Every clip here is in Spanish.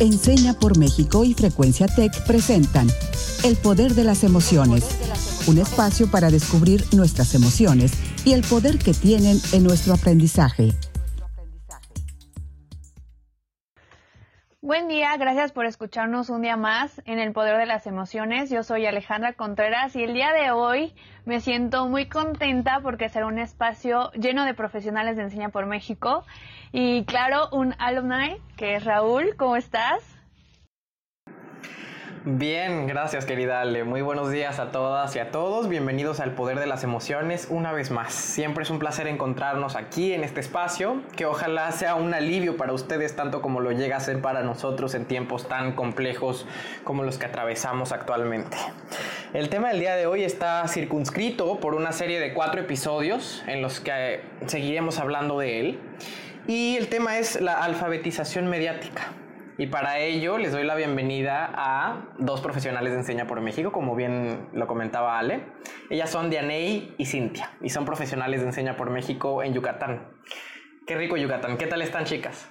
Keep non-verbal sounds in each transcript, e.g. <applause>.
Enseña por México y Frecuencia Tech presentan El Poder de las Emociones, un espacio para descubrir nuestras emociones y el poder que tienen en nuestro aprendizaje. Buen día, gracias por escucharnos un día más en El Poder de las Emociones. Yo soy Alejandra Contreras y el día de hoy me siento muy contenta porque será un espacio lleno de profesionales de Enseña por México y claro, un alumni que es Raúl. ¿Cómo estás? Bien, gracias querida Ale. Muy buenos días a todas y a todos. Bienvenidos al Poder de las Emociones una vez más. Siempre es un placer encontrarnos aquí en este espacio, que ojalá sea un alivio para ustedes tanto como lo llega a ser para nosotros en tiempos tan complejos como los que atravesamos actualmente. El tema del día de hoy está circunscrito por una serie de cuatro episodios en los que seguiremos hablando de él. Y el tema es la alfabetización mediática. Y para ello les doy la bienvenida a dos profesionales de Enseña por México, como bien lo comentaba Ale. Ellas son Dianey y Cintia, y son profesionales de Enseña por México en Yucatán. Qué rico Yucatán. ¿Qué tal están, chicas?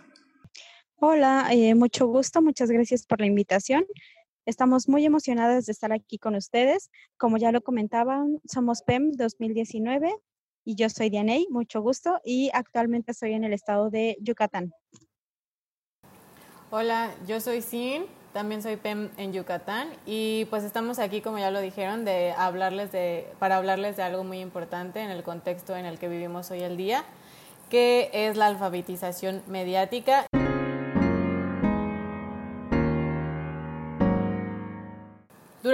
Hola, eh, mucho gusto, muchas gracias por la invitación. Estamos muy emocionadas de estar aquí con ustedes. Como ya lo comentaban, somos PEM 2019 y yo soy Dianey, mucho gusto, y actualmente estoy en el estado de Yucatán. Hola, yo soy Sin, también soy PEM en Yucatán y pues estamos aquí, como ya lo dijeron, de hablarles de, para hablarles de algo muy importante en el contexto en el que vivimos hoy el día, que es la alfabetización mediática.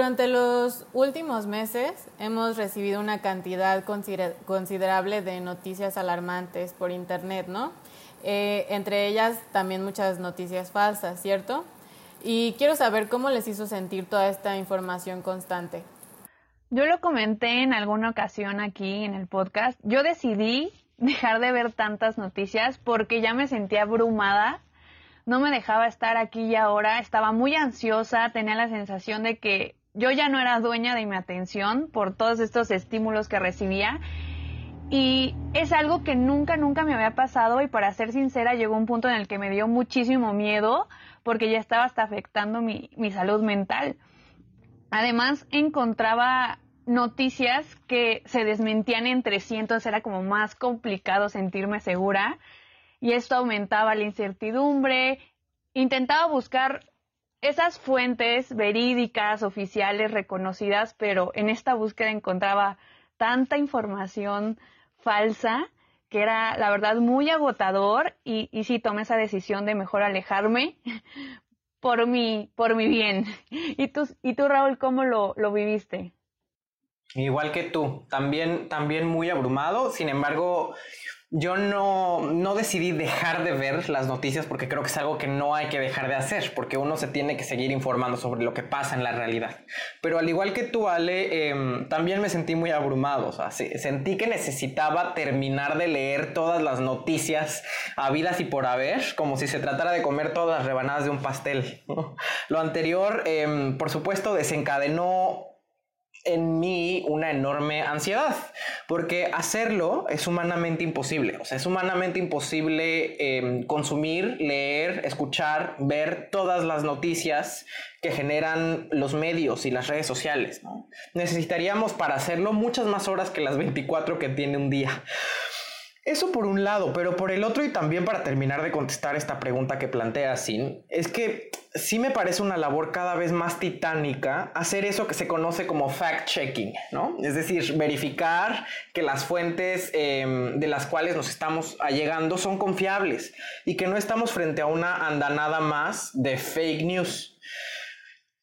Durante los últimos meses hemos recibido una cantidad considerable de noticias alarmantes por Internet, ¿no? Eh, entre ellas también muchas noticias falsas, ¿cierto? Y quiero saber cómo les hizo sentir toda esta información constante. Yo lo comenté en alguna ocasión aquí en el podcast. Yo decidí dejar de ver tantas noticias porque ya me sentía abrumada. No me dejaba estar aquí y ahora. Estaba muy ansiosa. Tenía la sensación de que yo ya no era dueña de mi atención por todos estos estímulos que recibía y es algo que nunca, nunca me había pasado y para ser sincera llegó un punto en el que me dio muchísimo miedo porque ya estaba hasta afectando mi, mi salud mental. Además, encontraba noticias que se desmentían entre sí, entonces era como más complicado sentirme segura y esto aumentaba la incertidumbre. Intentaba buscar esas fuentes verídicas, oficiales, reconocidas, pero en esta búsqueda encontraba tanta información falsa que era la verdad muy agotador y, y sí tomé esa decisión de mejor alejarme <laughs> por mi, por mi bien. <laughs> ¿Y tú, y tú Raúl, cómo lo, lo viviste? Igual que tú, también, también muy abrumado, sin embargo, yo no, no, decidí dejar de ver las noticias porque creo que es algo que no hay que dejar de hacer, porque uno se tiene que seguir informando sobre lo que pasa en la realidad. Pero al igual que tú, Ale, em, también me sentí muy abrumado. O sea, sentí que necesitaba terminar de leer todas las noticias habidas y por haber, como si se tratara de comer todas las rebanadas de un pastel. Lo anterior, em, por supuesto, desencadenó en mí una enorme ansiedad, porque hacerlo es humanamente imposible. O sea, es humanamente imposible em, consumir, leer, escuchar, ver todas las noticias que generan los medios y las redes sociales. Necesitaríamos para hacerlo muchas más horas que las 24 que tiene un día. Eso por un lado, pero por el otro y también para terminar de contestar esta pregunta que plantea Sin, es que sí me parece una labor cada vez más titánica hacer eso que se conoce como fact-checking, ¿no? Es decir, verificar que las fuentes em, de las cuales nos estamos allegando son confiables y que no estamos frente a una andanada más de fake news.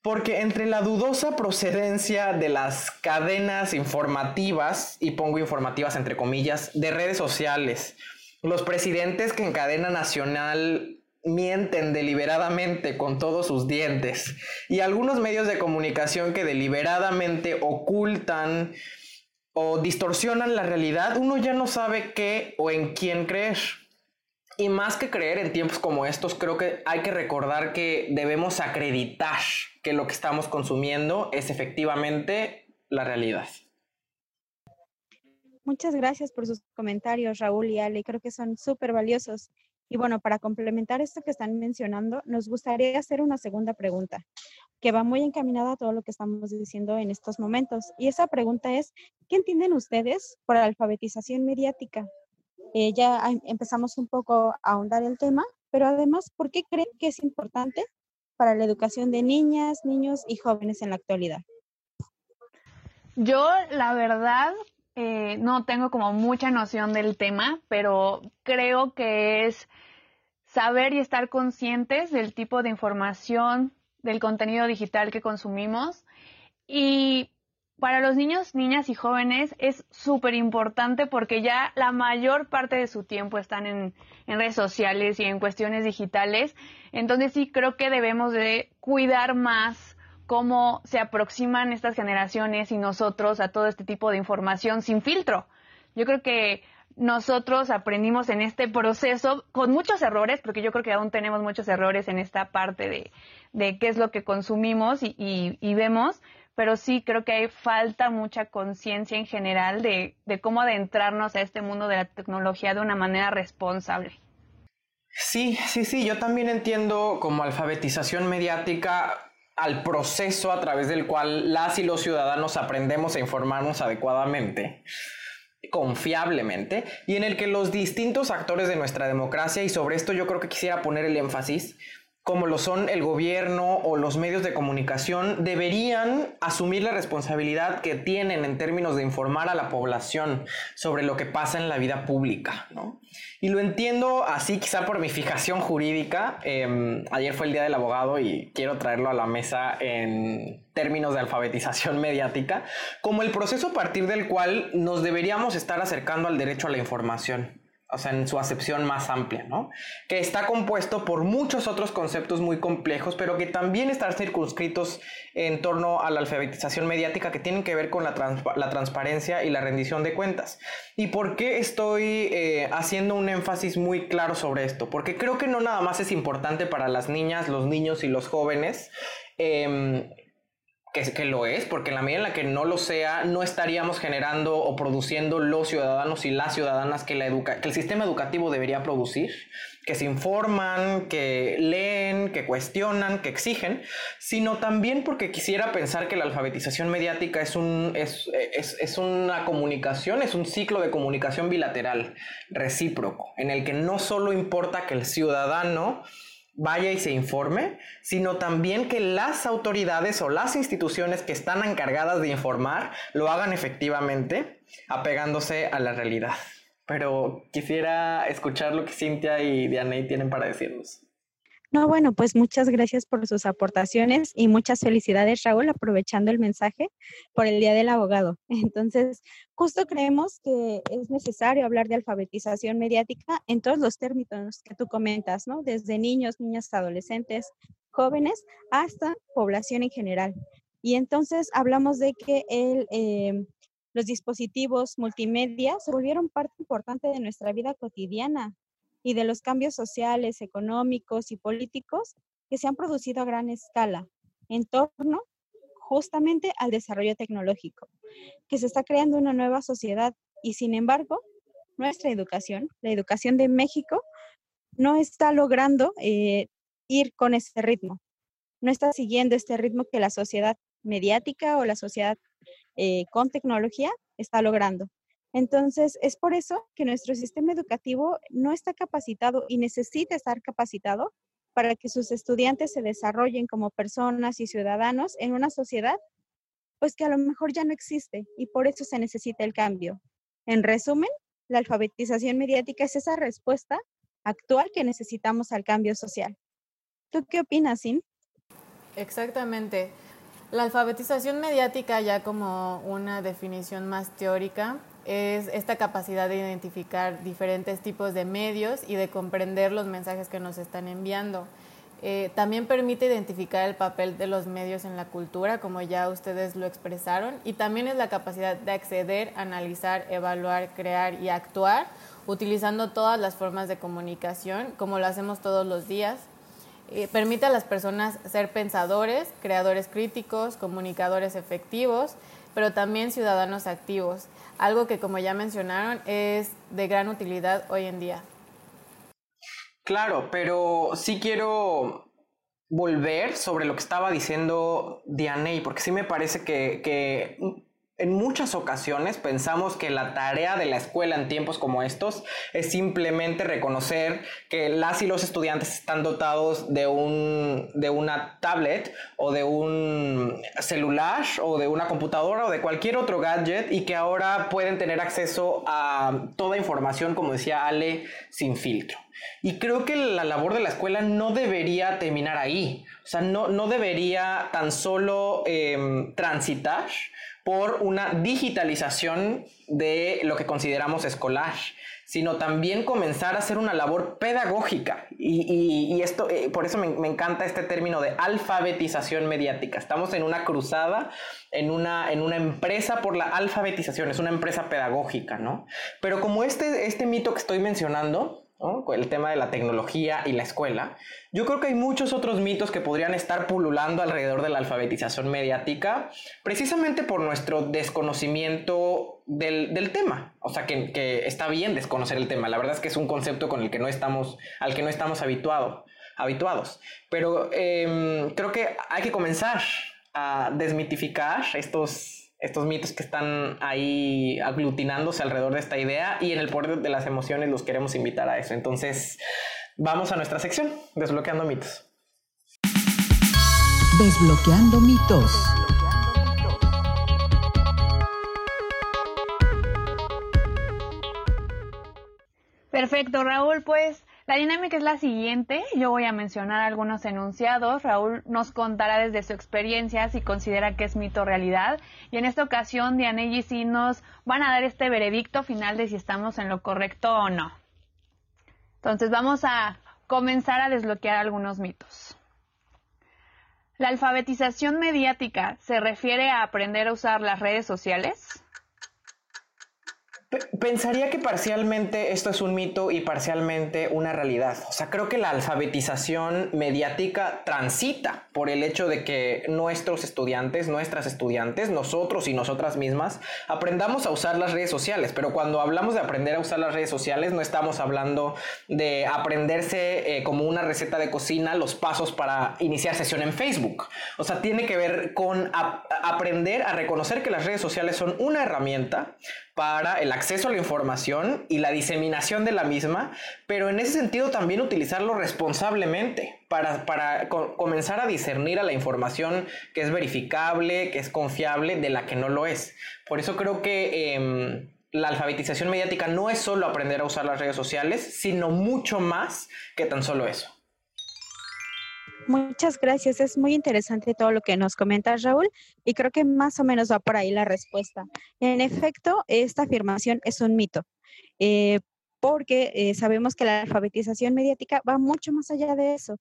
Porque entre la dudosa procedencia de las cadenas informativas, y pongo informativas entre comillas, de redes sociales, los presidentes que en cadena nacional mienten deliberadamente con todos sus dientes y algunos medios de comunicación que deliberadamente ocultan o distorsionan la realidad, uno ya no sabe qué o en quién creer. Y más que creer en tiempos como estos, creo que hay que recordar que debemos acreditar que lo que estamos consumiendo es efectivamente la realidad. Muchas gracias por sus comentarios, Raúl y Ale. Creo que son súper valiosos. Y bueno, para complementar esto que están mencionando, nos gustaría hacer una segunda pregunta que va muy encaminada a todo lo que estamos diciendo en estos momentos. Y esa pregunta es, ¿qué entienden ustedes por alfabetización mediática? Eh, ya empezamos un poco a ahondar el tema, pero además, ¿por qué creen que es importante para la educación de niñas, niños y jóvenes en la actualidad? Yo, la verdad, eh, no tengo como mucha noción del tema, pero creo que es saber y estar conscientes del tipo de información, del contenido digital que consumimos. Y para los niños, niñas y jóvenes es súper importante porque ya la mayor parte de su tiempo están en, redes sociales y en cuestiones digitales. Entonces sí creo que debemos de cuidar más cómo se aproximan estas generaciones y nosotros a todo este tipo de información sin filtro. Yo creo que nosotros aprendimos en este proceso con muchos errores, porque yo creo que aún tenemos muchos errores en esta parte de, qué es lo que consumimos y, vemos, pero sí creo que hay falta mucha conciencia en general de, de cómo adentrarnos a este mundo de la tecnología de una manera responsable. Sí, sí, sí, yo también entiendo como alfabetización mediática al proceso a través del cual las y los ciudadanos aprendemos a informarnos adecuadamente confiablemente y en el que los distintos actores de nuestra democracia, y sobre esto yo creo que quisiera poner el énfasis, como lo son el gobierno o los medios de comunicación, deberían asumir la responsabilidad que tienen en términos de informar a la población sobre lo que pasa en la vida pública. Y lo entiendo así, quizá por mi fijación jurídica. Em, ayer fue el Día del Abogado y quiero traerlo a la mesa en términos de alfabetización <laughs> mediática, como el proceso a partir del cual nos deberíamos estar acercando al derecho a la información o sea, en su acepción más amplia, ¿no? Que está compuesto por muchos otros conceptos muy complejos, pero que también están circunscritos en torno a la alfabetización mediática que tienen que ver con la, transparencia y la rendición de cuentas. ¿Y por qué estoy eh, haciendo un énfasis muy claro sobre esto? Porque creo que no nada más es importante para las niñas, los niños y los jóvenes. Em, que, que, lo es, porque en la medida en la que no lo sea, no estaríamos generando o produciendo los ciudadanos y las ciudadanas que, la educa que el sistema educativo debería producir, que se informan, que leen, que cuestionan, que exigen, sino también porque quisiera pensar que la alfabetización mediática es, un, es, es, es una comunicación, es un ciclo de comunicación bilateral, recíproco, en el que no solo importa que el ciudadano vaya y se informe, sino también que las autoridades o las instituciones que están encargadas de informar lo hagan efectivamente, apegándose a la realidad. Pero quisiera escuchar lo que Cintia y Dianey tienen para decirnos. No, bueno, pues muchas gracias por sus aportaciones y muchas felicidades, Raúl, aprovechando el mensaje por el Día del Abogado. <laughs> Entonces, justo creemos que es necesario hablar de alfabetización mediática en todos los términos que tú comentas, ¿no? Desde niños, niñas, adolescentes, jóvenes, hasta población en general. Y entonces hablamos de que el, em, los dispositivos multimedia se volvieron parte importante de nuestra vida cotidiana y de los cambios sociales, económicos y políticos que se han producido a gran escala en torno justamente al desarrollo tecnológico, que se está creando una nueva sociedad y sin embargo, nuestra educación, la educación de México, no está logrando eh, ir con ese ritmo, no está siguiendo este ritmo que la sociedad mediática o la sociedad eh, con tecnología está logrando. Entonces, es por eso que nuestro sistema educativo no está capacitado y necesita estar capacitado para que sus estudiantes se desarrollen como personas y ciudadanos en una sociedad, pues que a lo mejor ya no existe y por eso se necesita el cambio. En resumen, la alfabetización mediática es esa respuesta actual que necesitamos al cambio social. ¿Tú qué opinas, Sin? Exactamente. La alfabetización mediática ya como una definición más teórica es esta capacidad de identificar diferentes tipos de medios y de comprender los mensajes que nos están enviando. Eh, también permite identificar el papel de los medios en la cultura, como ya ustedes lo expresaron, y también es la capacidad de acceder, analizar, evaluar, crear y actuar utilizando todas las formas de comunicación, como lo hacemos todos los días. Eh, permite a las personas ser pensadores, creadores críticos, comunicadores efectivos, pero también ciudadanos activos algo que como ya mencionaron es de gran utilidad hoy en día. Claro, pero sí quiero volver sobre lo que estaba diciendo Dianey, porque sí me parece que, que en muchas ocasiones pensamos que la tarea de la escuela en tiempos como estos es simplemente reconocer que las y los estudiantes están dotados de, un, de una tablet o de un celular o de una computadora o de cualquier otro gadget y que ahora pueden tener acceso a toda información, como decía Ale, sin filtro. Y creo que la labor de la escuela no debería terminar ahí. O sea, no, no debería tan solo em, transitar por una digitalización de lo que consideramos escolar, sino también comenzar a hacer una labor pedagógica. Y, esto, eh, por eso me, me, encanta este término de alfabetización mediática. Estamos en una cruzada, en una, en una empresa por la alfabetización, es una empresa pedagógica, ¿no? Pero como este, este mito que estoy mencionando, el tema de la tecnología y la escuela, yo creo que hay muchos otros mitos que podrían estar pululando alrededor de la alfabetización mediática, precisamente por nuestro desconocimiento del, tema. O sea, que, está bien desconocer el tema. La verdad es que es un concepto con el que no estamos, al que no estamos habituado, habituados. Pero em, creo que hay que comenzar a desmitificar estos estos mitos que están ahí aglutinándose alrededor de esta idea y en el poder de las emociones los queremos invitar a eso. Entonces, vamos a nuestra sección, desbloqueando mitos. Desbloqueando mitos. Perfecto, Raúl, pues la dinámica es la siguiente. Yo voy a mencionar algunos enunciados. Raúl nos contará desde su experiencia si considera que es mito o realidad. Y en esta ocasión, Diana y sí nos van a dar este veredicto final de si estamos en lo correcto o no. Entonces vamos a comenzar a desbloquear algunos mitos. ¿La alfabetización mediática se refiere a aprender a usar las redes sociales? Pensaría que parcialmente esto es un mito y parcialmente una realidad. O sea, creo que la alfabetización mediática transita por el hecho de que nuestros estudiantes, nuestras estudiantes, nosotros y nosotras mismas aprendamos a usar las redes sociales. Pero cuando hablamos de aprender a usar las redes sociales, no estamos hablando de aprenderse eh, como una receta de cocina los pasos para iniciar sesión en Facebook. O sea, tiene que ver con aprender a reconocer que las redes sociales son una herramienta para el acceso a la información y la diseminación de la misma, pero en ese sentido también utilizarlo responsablemente para, para comenzar a discernir a la información que es verificable, que es confiable, de la que no lo es. Por eso creo que... Em, la alfabetización mediática no es solo aprender a usar las redes sociales, sino mucho más que tan solo eso. Muchas gracias. Es muy interesante todo lo que nos comenta Raúl y creo que más o menos va por ahí la respuesta. En efecto, esta afirmación es un mito, eh, porque eh, sabemos que la alfabetización mediática va mucho más allá de eso.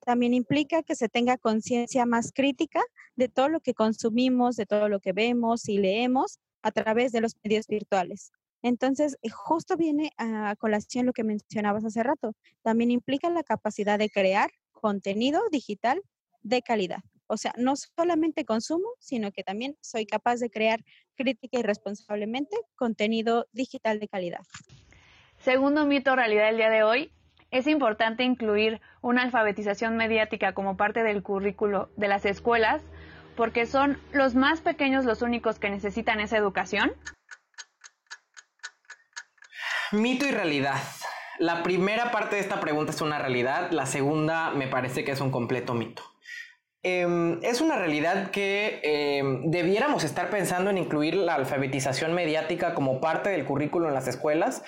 También implica que se tenga conciencia más crítica de todo lo que consumimos, de todo lo que vemos y leemos a través de los medios virtuales. Entonces, eh, justo viene a colación lo que mencionabas hace rato. También implica la capacidad de crear contenido digital de calidad. O sea, no solamente consumo, sino que también soy capaz de crear crítica y responsablemente contenido digital de calidad. Segundo mito realidad del día de hoy, es importante incluir una alfabetización mediática como parte del currículo de las escuelas porque son los más pequeños los únicos que necesitan esa educación. Mito y realidad. La primera parte de esta pregunta es una realidad, la segunda me parece que es un completo mito. Em, es una realidad que em, debiéramos estar pensando en incluir la alfabetización mediática como parte del currículo en las escuelas.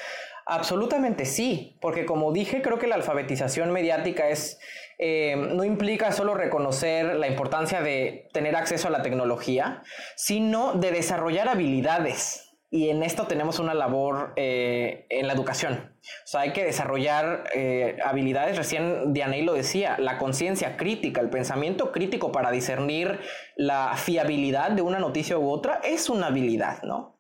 Absolutamente sí, porque como dije, creo que la alfabetización mediática es, em, no implica solo reconocer la importancia de tener acceso a la tecnología, sino de desarrollar habilidades y en esto tenemos una labor eh, en la educación. O sea, hay que desarrollar eh, habilidades, recién Dianey lo decía, la conciencia crítica, el pensamiento crítico para discernir la fiabilidad de una noticia u otra es una habilidad, ¿no?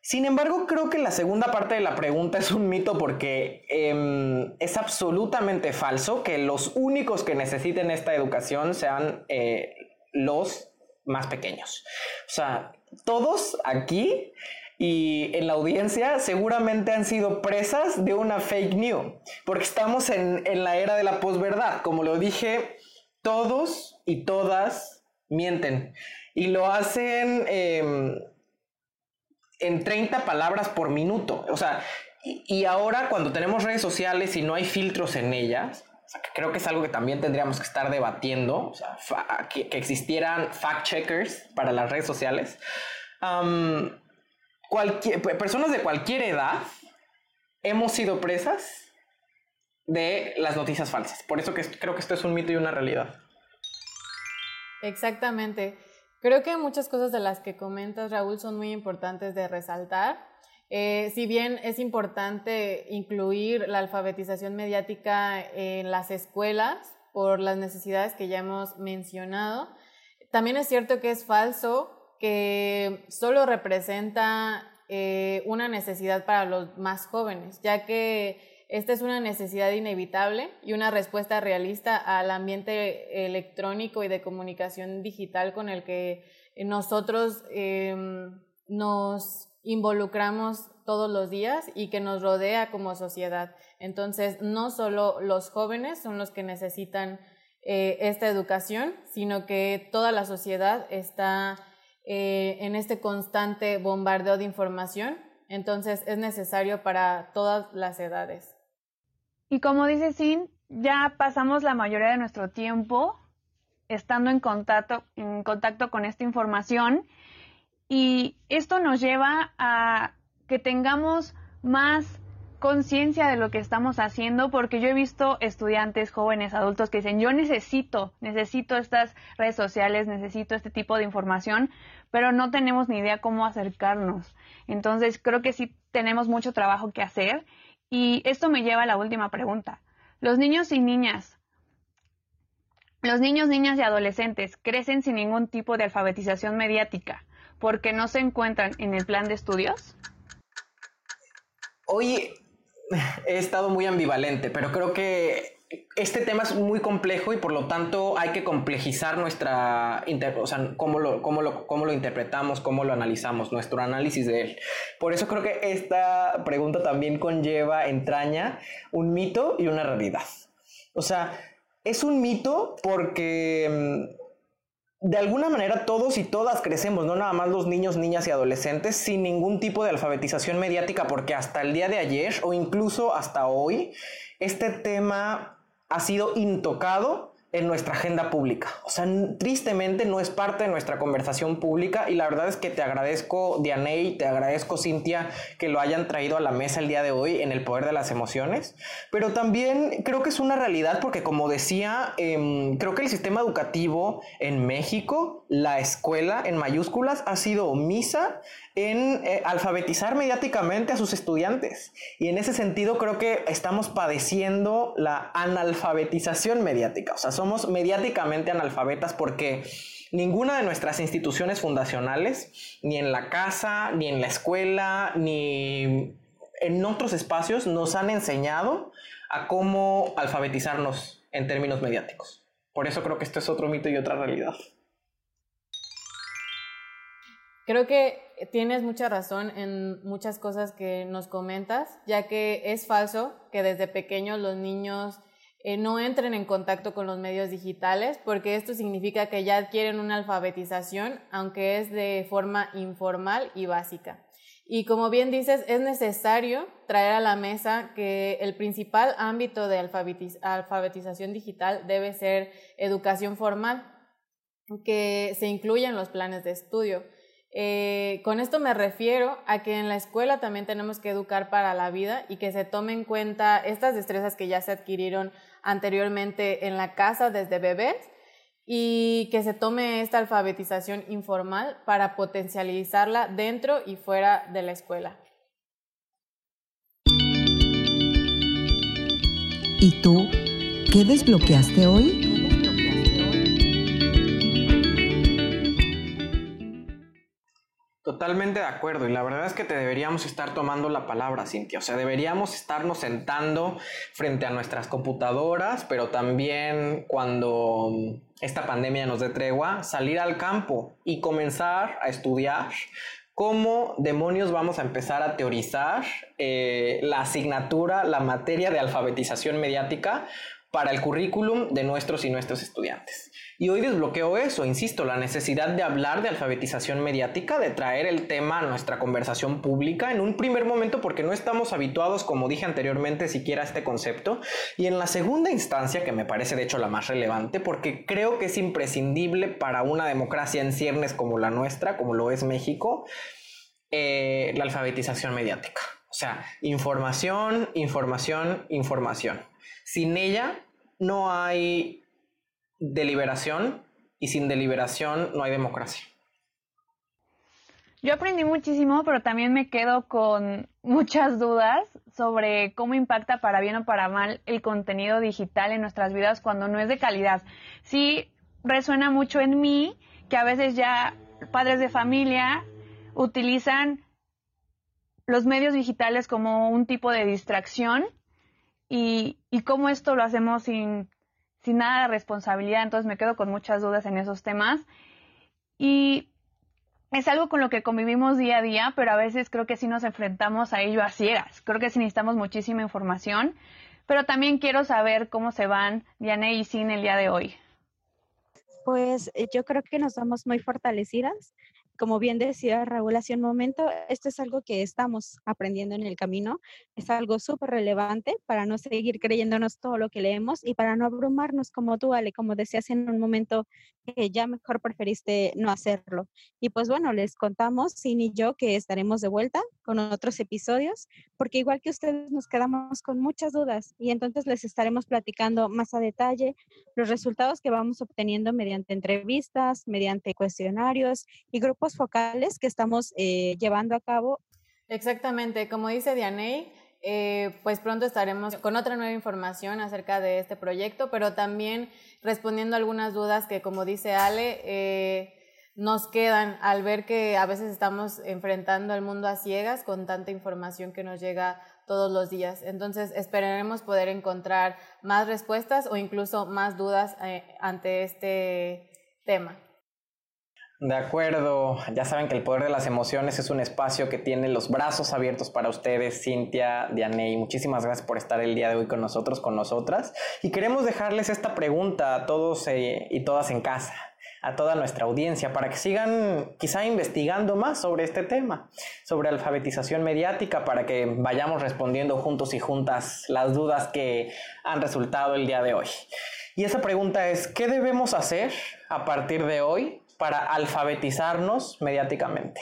Sin embargo, creo que la segunda parte de la pregunta es un mito porque em, es absolutamente falso que los únicos que necesiten esta educación sean eh, los más pequeños. O sea, todos aquí y en la audiencia seguramente han sido presas de una fake news, porque estamos en, la era de la posverdad. Como lo dije, todos y todas mienten y lo hacen em, en 30 palabras por minuto. O sea, y, ahora cuando tenemos redes sociales y no hay filtros en ellas, creo que es algo que también tendríamos que estar debatiendo, o sea, que, existieran fact checkers para las redes sociales cualquier, personas de cualquier edad hemos sido presas de las noticias falsas. Por eso que creo que esto es un mito y una realidad. Exactamente. Creo que muchas cosas de las que comentas, Raúl, son muy importantes de resaltar. Eh, si bien es importante incluir la alfabetización mediática en las escuelas por las necesidades que ya hemos mencionado, también es cierto que es falso que solo representa eh, una necesidad para los más jóvenes, ya que esta es una necesidad inevitable y una respuesta realista al ambiente electrónico y de comunicación digital con el que nosotros em, nos involucramos todos los días y que nos rodea como sociedad. Entonces, no solo los jóvenes son los que necesitan eh, esta educación, sino que toda la sociedad está eh, en este constante bombardeo de información, entonces es necesario para todas las edades. Y como dice Sin, ya pasamos la mayoría de nuestro tiempo estando en contacto, en contacto con esta información y esto nos lleva a que tengamos más conciencia de lo que estamos haciendo porque yo he visto estudiantes, jóvenes, adultos que dicen, yo necesito, necesito estas redes sociales, necesito este tipo de información, pero no tenemos ni idea cómo acercarnos. Entonces creo que sí tenemos mucho trabajo que hacer y esto me lleva a la última pregunta. Los niños y niñas, los niños, niñas y adolescentes crecen sin ningún tipo de alfabetización mediática porque no se encuentran en el plan de estudios. Oye, <laughs> he estado muy ambivalente, pero creo que este tema es muy complejo y por lo tanto hay que complejizar nuestra, o sea, cómo lo, cómo, lo, cómo lo interpretamos, cómo lo analizamos, nuestro análisis de él. Por eso creo que esta pregunta también conlleva, entraña un mito y una realidad. O sea, es un mito porque mm, de alguna manera todos y todas crecemos, no nada más los niños, niñas y adolescentes, sin ningún tipo de alfabetización mediática, porque hasta el día de ayer o incluso hasta hoy, este tema ha sido intocado en nuestra agenda pública. O sea, tristemente no es parte de nuestra conversación pública y la verdad es que te agradezco, Dianey, te agradezco, Cintia, que lo hayan traído a la mesa el día de hoy en el poder de las emociones, pero también creo que es una realidad porque como decía, em, creo que el sistema educativo en México, la escuela en mayúsculas, ha sido omisa en eh, alfabetizar mediáticamente a sus estudiantes. Y en ese sentido creo que estamos padeciendo la analfabetización mediática. O sea, somos mediáticamente analfabetas porque ninguna de nuestras instituciones fundacionales, ni en la casa, ni en la escuela, ni en otros espacios, nos han enseñado a cómo alfabetizarnos en términos mediáticos. Por eso creo que esto es otro mito y otra realidad. Creo que tienes mucha razón en muchas cosas que nos comentas, ya que es falso que desde pequeños los niños eh, no entren en contacto con los medios digitales, porque esto significa que ya adquieren una alfabetización, aunque es de forma informal y básica. Y como bien dices, es necesario traer a la mesa que el principal ámbito de alfabetización digital debe ser educación formal, que se incluya en los planes de estudio. Eh, con esto me refiero a que en la escuela también tenemos que educar para la vida y que se tomen en cuenta estas destrezas que ya se adquirieron anteriormente en la casa desde bebés y que se tome esta alfabetización informal para potencializarla dentro y fuera de la escuela. ¿Y tú qué desbloqueaste hoy? Totalmente de acuerdo y la verdad es que te deberíamos estar tomando la palabra, Cintia. O sea, deberíamos estarnos sentando frente a nuestras computadoras, pero también cuando esta pandemia nos dé tregua, salir al campo y comenzar a estudiar ¿Cómo demonios vamos a empezar a teorizar eh, la asignatura, la materia de alfabetización mediática para el currículum de nuestros y nuestros estudiantes? Y hoy desbloqueo eso, insisto, la necesidad de hablar de alfabetización mediática, de traer el tema a nuestra conversación pública en un primer momento porque no estamos habituados, como dije anteriormente, siquiera a este concepto. Y en la segunda instancia, que me parece de hecho la más relevante, porque creo que es imprescindible para una democracia en ciernes como la nuestra, como lo es México, eh, la alfabetización mediática. O sea, información, información, información. Sin ella no hay deliberación y sin deliberación no hay democracia. Yo aprendí muchísimo, pero también me quedo con muchas dudas sobre cómo impacta para bien o para mal el contenido digital en nuestras vidas cuando no es de calidad. Sí resuena mucho en mí que a veces ya padres de familia utilizan los medios digitales como un tipo de distracción y, y cómo esto lo hacemos sin sin nada de responsabilidad, entonces me quedo con muchas dudas en esos temas. Y es algo con lo que convivimos día a día, pero a veces creo que sí nos enfrentamos a ello a ciegas. Creo que sí necesitamos muchísima información, pero también quiero saber cómo se van Diane y Sin el día de hoy. Pues eh, yo creo que nos vamos muy fortalecidas como bien decía Raúl hace un momento, esto es algo que estamos aprendiendo en el camino, es algo súper relevante para no seguir creyéndonos todo lo que leemos y para no abrumarnos como tú, Ale, como decías en un momento que ya mejor preferiste no hacerlo. Y pues bueno, les contamos, Sin y yo, que estaremos de vuelta con otros episodios, porque igual que ustedes nos quedamos con muchas dudas y entonces les estaremos platicando más a detalle los resultados que vamos obteniendo mediante entrevistas, mediante cuestionarios y grupos focales que estamos eh, llevando a cabo. Exactamente, como dice Dianey, eh, pues pronto estaremos con otra nueva información acerca de este proyecto, pero también respondiendo algunas dudas que, como dice Ale, eh, nos quedan al ver que a veces estamos enfrentando al mundo a ciegas con tanta información que nos llega todos los días. Entonces esperaremos poder encontrar más respuestas o incluso más dudas ante este tema. De acuerdo, ya saben que el poder de las emociones es un espacio que tiene los brazos abiertos para ustedes, Cintia, Dianey. Muchísimas gracias por estar el día de hoy con nosotros, con nosotras. Y queremos dejarles esta pregunta a todos eh, y todas en casa, a toda nuestra audiencia, para que sigan quizá investigando más sobre este tema, sobre alfabetización mediática, para que vayamos respondiendo juntos y juntas las dudas que han resultado el día de hoy. Y esa pregunta es, ¿qué debemos hacer a partir de hoy para alfabetizarnos mediáticamente.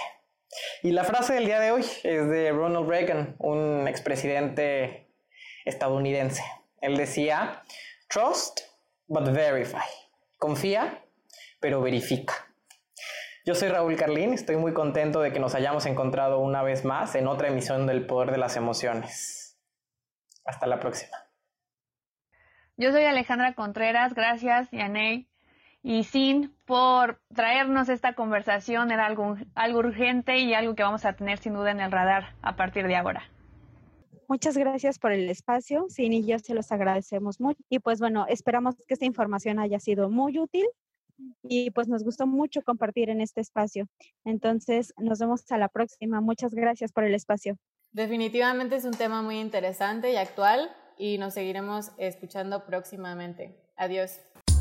Y la frase del día de hoy es de Ronald Reagan, un expresidente estadounidense. Él decía, trust but verify. Confía, pero verifica. Yo soy Raúl Carlín, estoy muy contento de que nos hayamos encontrado una vez más en otra emisión del Poder de las Emociones. Hasta la próxima. Yo soy Alejandra Contreras, gracias Yanei y Sin por traernos esta conversación. Era algo, algo urgente y algo que vamos a tener sin duda en el radar a partir de ahora. Muchas gracias por el espacio. Sin y yo se los agradecemos mucho. Y pues bueno, esperamos que esta información haya sido muy útil y pues nos gustó mucho compartir en este espacio. Entonces, nos vemos a la próxima. Muchas gracias por el espacio. Definitivamente es un tema muy interesante y actual y nos seguiremos escuchando próximamente. Adiós.